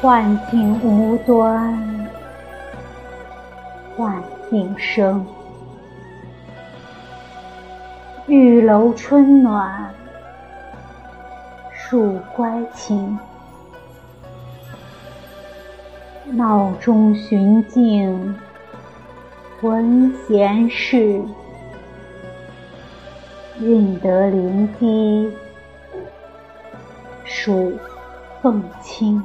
幻境无端，幻境生。玉楼春暖，树乖情。闹中寻静，闻闲事。运得灵机，数凤清。